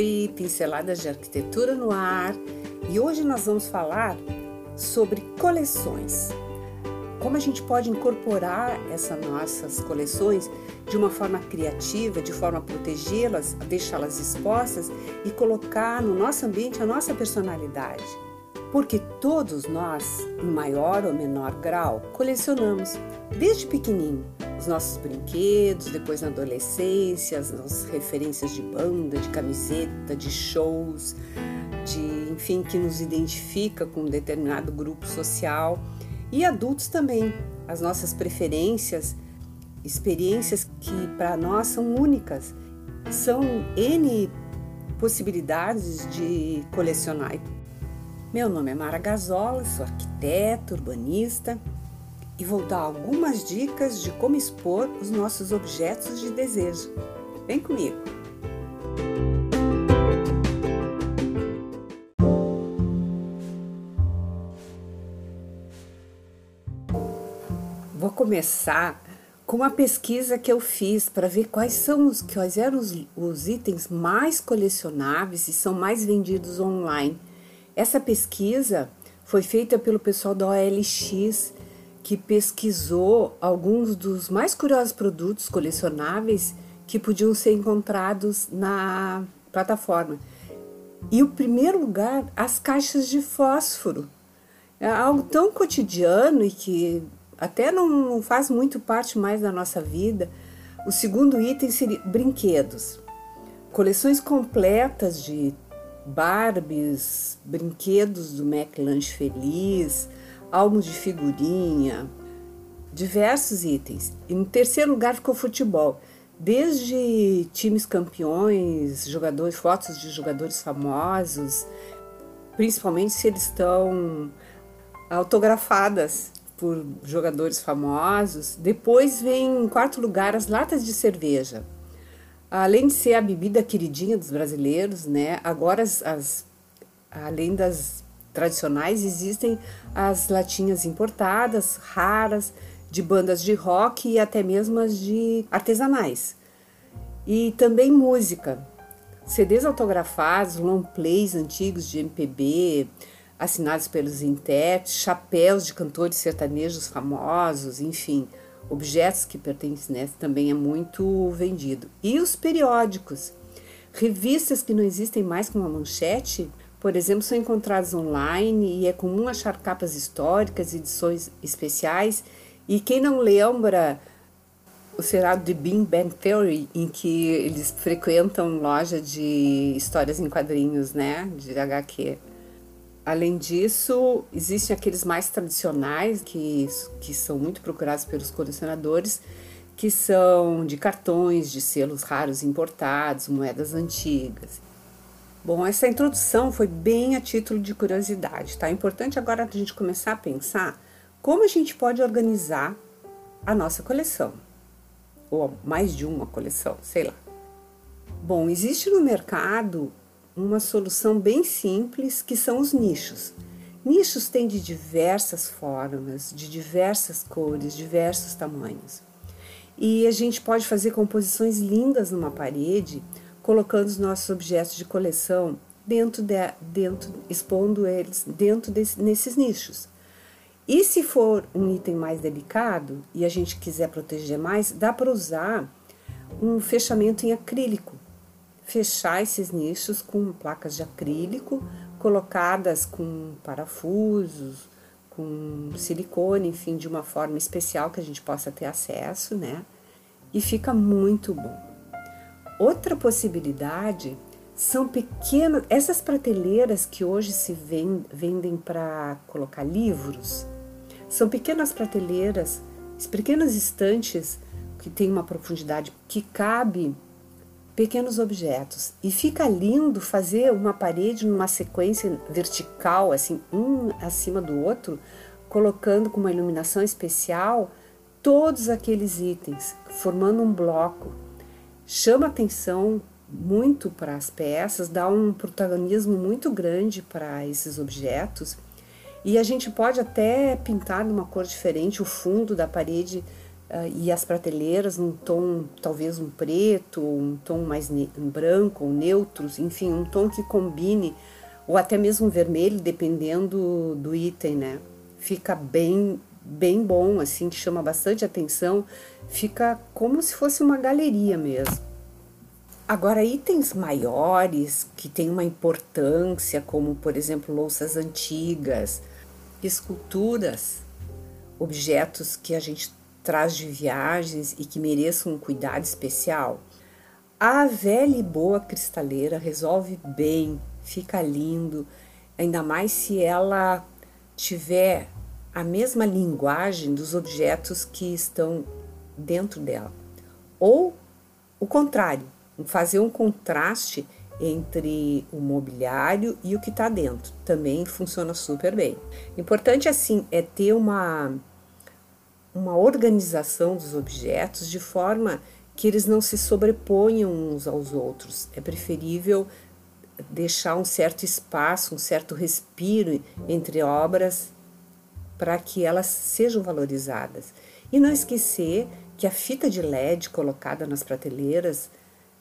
Oi, pinceladas de arquitetura no ar e hoje nós vamos falar sobre coleções. Como a gente pode incorporar essas nossas coleções de uma forma criativa, de forma a protegê-las, deixá-las expostas e colocar no nosso ambiente a nossa personalidade. Porque todos nós, em maior ou menor grau, colecionamos desde pequenininho os nossos brinquedos, depois na adolescência, as nossas referências de banda, de camiseta, de shows, de enfim, que nos identifica com um determinado grupo social. E adultos também, as nossas preferências, experiências que para nós são únicas. São N possibilidades de colecionar. Meu nome é Mara Gazola, sou arquiteta, urbanista e vou dar algumas dicas de como expor os nossos objetos de desejo. Vem comigo! Vou começar com uma pesquisa que eu fiz para ver quais são os quais eram os, os itens mais colecionáveis e são mais vendidos online. Essa pesquisa foi feita pelo pessoal da OLX que pesquisou alguns dos mais curiosos produtos colecionáveis que podiam ser encontrados na plataforma. E o primeiro lugar, as caixas de fósforo. É algo tão cotidiano e que até não faz muito parte mais da nossa vida. O segundo item seria brinquedos. Coleções completas de Barbies, brinquedos do McLanche Feliz, álbum de figurinha, diversos itens. E terceiro lugar ficou futebol. Desde times campeões, jogadores, fotos de jogadores famosos, principalmente se eles estão autografadas por jogadores famosos. Depois vem em quarto lugar as latas de cerveja. Além de ser a bebida queridinha dos brasileiros, né? Agora as, as além das tradicionais, existem as latinhas importadas, raras, de bandas de rock e até mesmo as de artesanais. E também música, CDs autografados, long plays antigos de MPB, assinados pelos intérpretes, chapéus de cantores sertanejos famosos, enfim, objetos que pertencem, né, também é muito vendido. E os periódicos, revistas que não existem mais com uma manchete, por exemplo, são encontrados online e é comum achar capas históricas, edições especiais. E quem não lembra o seriado de Bing Bang Theory, em que eles frequentam loja de histórias em quadrinhos, né, de HQ. Além disso, existem aqueles mais tradicionais que, que são muito procurados pelos colecionadores, que são de cartões, de selos raros importados, moedas antigas. Bom, essa introdução foi bem a título de curiosidade, tá? É importante agora a gente começar a pensar como a gente pode organizar a nossa coleção, ou mais de uma coleção, sei lá. Bom, existe no mercado uma solução bem simples que são os nichos. Nichos têm de diversas formas, de diversas cores, diversos tamanhos. E a gente pode fazer composições lindas numa parede colocando os nossos objetos de coleção dentro, de, dentro expondo eles dentro desse, nesses nichos. E se for um item mais delicado e a gente quiser proteger mais, dá para usar um fechamento em acrílico. Fechar esses nichos com placas de acrílico colocadas com parafusos, com silicone, enfim, de uma forma especial que a gente possa ter acesso, né? E fica muito bom. Outra possibilidade são pequenas, essas prateleiras que hoje se vendem para colocar livros, são pequenas prateleiras, pequenas estantes que tem uma profundidade que cabe pequenos objetos. E fica lindo fazer uma parede numa sequência vertical, assim, um acima do outro, colocando com uma iluminação especial todos aqueles itens, formando um bloco chama atenção muito para as peças, dá um protagonismo muito grande para esses objetos. E a gente pode até pintar de uma cor diferente o fundo da parede e as prateleiras num tom talvez um preto, um tom mais um branco ou neutros, enfim, um tom que combine ou até mesmo vermelho, dependendo do item, né? Fica bem bem bom, assim, que chama bastante atenção, fica como se fosse uma galeria mesmo. Agora, itens maiores que têm uma importância, como por exemplo louças antigas, esculturas, objetos que a gente traz de viagens e que mereçam um cuidado especial, a velha e boa cristaleira resolve bem, fica lindo, ainda mais se ela tiver a mesma linguagem dos objetos que estão dentro dela. Ou o contrário, fazer um contraste entre o mobiliário e o que está dentro. Também funciona super bem. Importante assim é ter uma uma organização dos objetos de forma que eles não se sobreponham uns aos outros. É preferível deixar um certo espaço, um certo respiro entre obras para que elas sejam valorizadas. E não esquecer que a fita de LED colocada nas prateleiras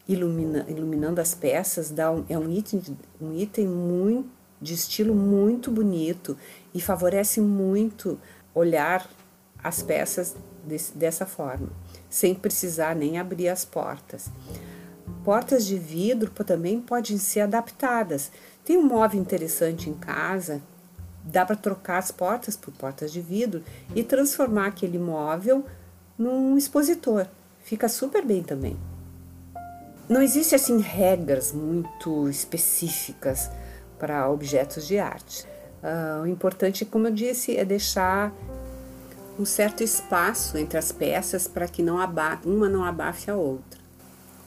ilumina, iluminando as peças, dá um, é um item, um item muito, de estilo muito bonito e favorece muito olhar as peças desse, dessa forma, sem precisar nem abrir as portas. Portas de vidro também podem ser adaptadas. Tem um móvel interessante em casa, dá para trocar as portas por portas de vidro e transformar aquele móvel num expositor. Fica super bem também não existe assim regras muito específicas para objetos de arte. Uh, o importante, como eu disse, é deixar um certo espaço entre as peças para que não uma não abafe a outra.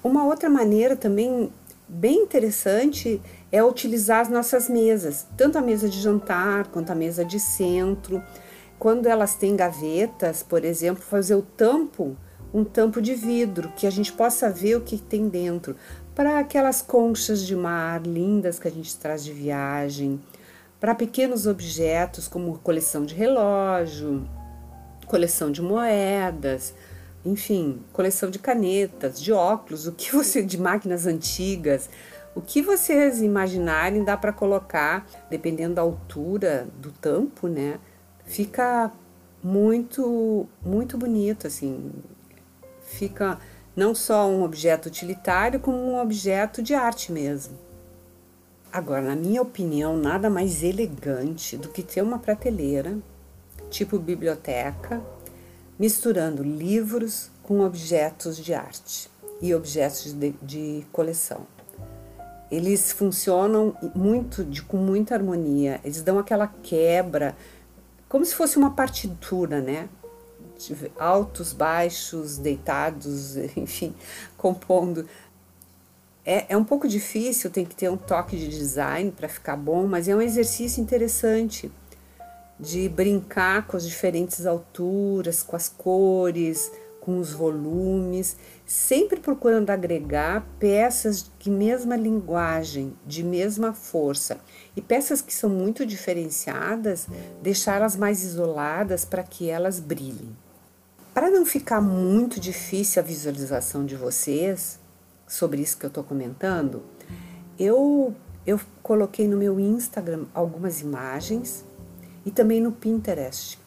Uma outra maneira também bem interessante é utilizar as nossas mesas, tanto a mesa de jantar quanto a mesa de centro. Quando elas têm gavetas, por exemplo, fazer o tampo um tampo de vidro que a gente possa ver o que tem dentro, para aquelas conchas de mar lindas que a gente traz de viagem, para pequenos objetos como coleção de relógio, coleção de moedas, enfim, coleção de canetas, de óculos, o que você de máquinas antigas, o que vocês imaginarem dá para colocar, dependendo da altura do tampo, né? Fica muito muito bonito assim, fica não só um objeto utilitário, como um objeto de arte mesmo. Agora, na minha opinião, nada mais elegante do que ter uma prateleira, tipo biblioteca, misturando livros com objetos de arte e objetos de, de coleção. Eles funcionam muito de, com muita harmonia, eles dão aquela quebra, como se fosse uma partitura, né? altos, baixos, deitados, enfim, compondo. É, é um pouco difícil, tem que ter um toque de design para ficar bom, mas é um exercício interessante de brincar com as diferentes alturas, com as cores, com os volumes, sempre procurando agregar peças de mesma linguagem, de mesma força. E peças que são muito diferenciadas, deixá-las mais isoladas para que elas brilhem. Para não ficar muito difícil a visualização de vocês sobre isso que eu estou comentando, eu, eu coloquei no meu Instagram algumas imagens e também no Pinterest.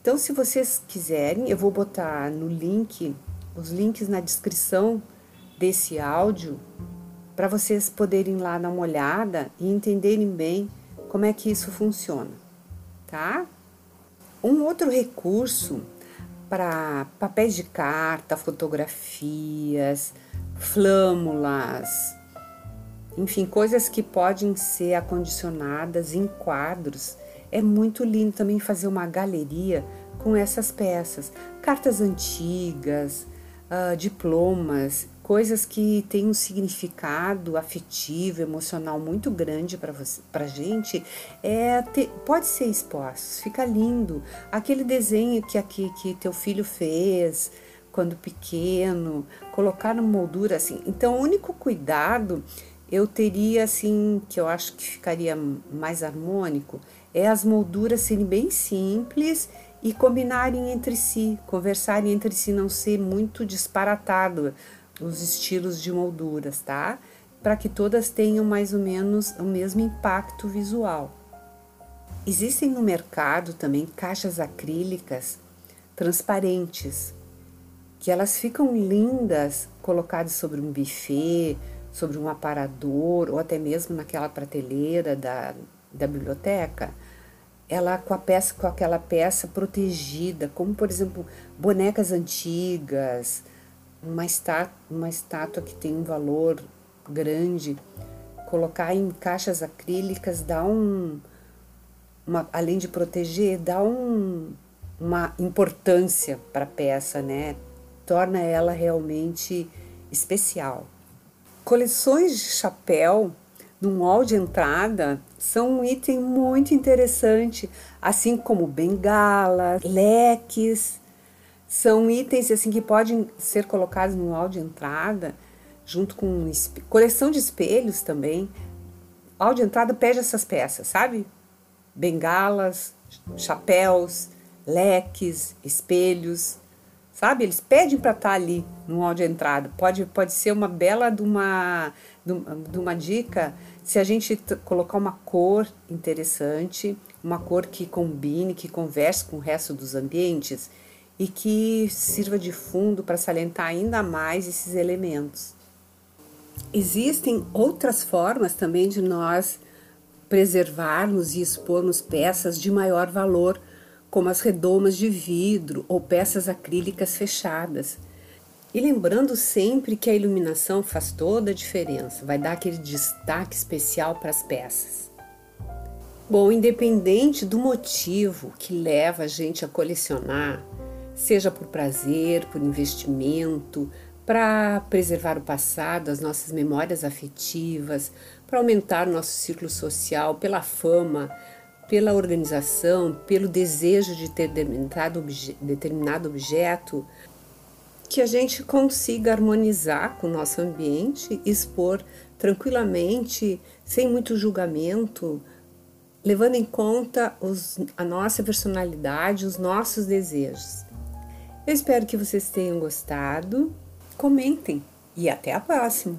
Então, se vocês quiserem, eu vou botar no link, os links na descrição desse áudio, para vocês poderem lá dar uma olhada e entenderem bem como é que isso funciona, tá? Um outro recurso para papéis de carta, fotografias, flâmulas, enfim, coisas que podem ser acondicionadas em quadros. É muito lindo também fazer uma galeria com essas peças, cartas antigas, uh, diplomas, coisas que têm um significado afetivo, emocional muito grande para para gente, é ter, pode ser exposto, fica lindo. Aquele desenho que aqui que teu filho fez quando pequeno, colocar na moldura assim. Então, o único cuidado eu teria assim, que eu acho que ficaria mais harmônico, é as molduras serem bem simples e combinarem entre si, conversarem entre si, não ser muito disparatado os estilos de molduras, tá? Para que todas tenham mais ou menos o mesmo impacto visual. Existem no mercado também caixas acrílicas transparentes, que elas ficam lindas colocadas sobre um buffet, sobre um aparador ou até mesmo naquela prateleira da, da biblioteca ela com a peça com aquela peça protegida, como por exemplo bonecas antigas, uma estátua, uma estátua que tem um valor grande, colocar em caixas acrílicas dá um uma, além de proteger, dá um, uma importância para a peça, né? Torna ela realmente especial. Coleções de chapéu num hall de entrada são um item muito interessante, assim como bengalas, leques, são itens assim que podem ser colocados no hall de entrada, junto com coleção de espelhos também. O hall de entrada pede essas peças, sabe? Bengalas, chapéus, leques, espelhos, sabe? Eles pedem para estar tá ali no de entrada. Pode, pode ser uma bela de uma, de uma dica se a gente colocar uma cor interessante, uma cor que combine, que converse com o resto dos ambientes e que sirva de fundo para salientar ainda mais esses elementos. Existem outras formas também de nós preservarmos e expormos peças de maior valor, como as redomas de vidro ou peças acrílicas fechadas e lembrando sempre que a iluminação faz toda a diferença, vai dar aquele destaque especial para as peças. Bom, independente do motivo que leva a gente a colecionar, seja por prazer, por investimento, para preservar o passado, as nossas memórias afetivas, para aumentar o nosso ciclo social, pela fama, pela organização, pelo desejo de ter determinado, obje determinado objeto, que a gente consiga harmonizar com o nosso ambiente, expor tranquilamente, sem muito julgamento, levando em conta os, a nossa personalidade, os nossos desejos. Eu espero que vocês tenham gostado. Comentem e até a próxima!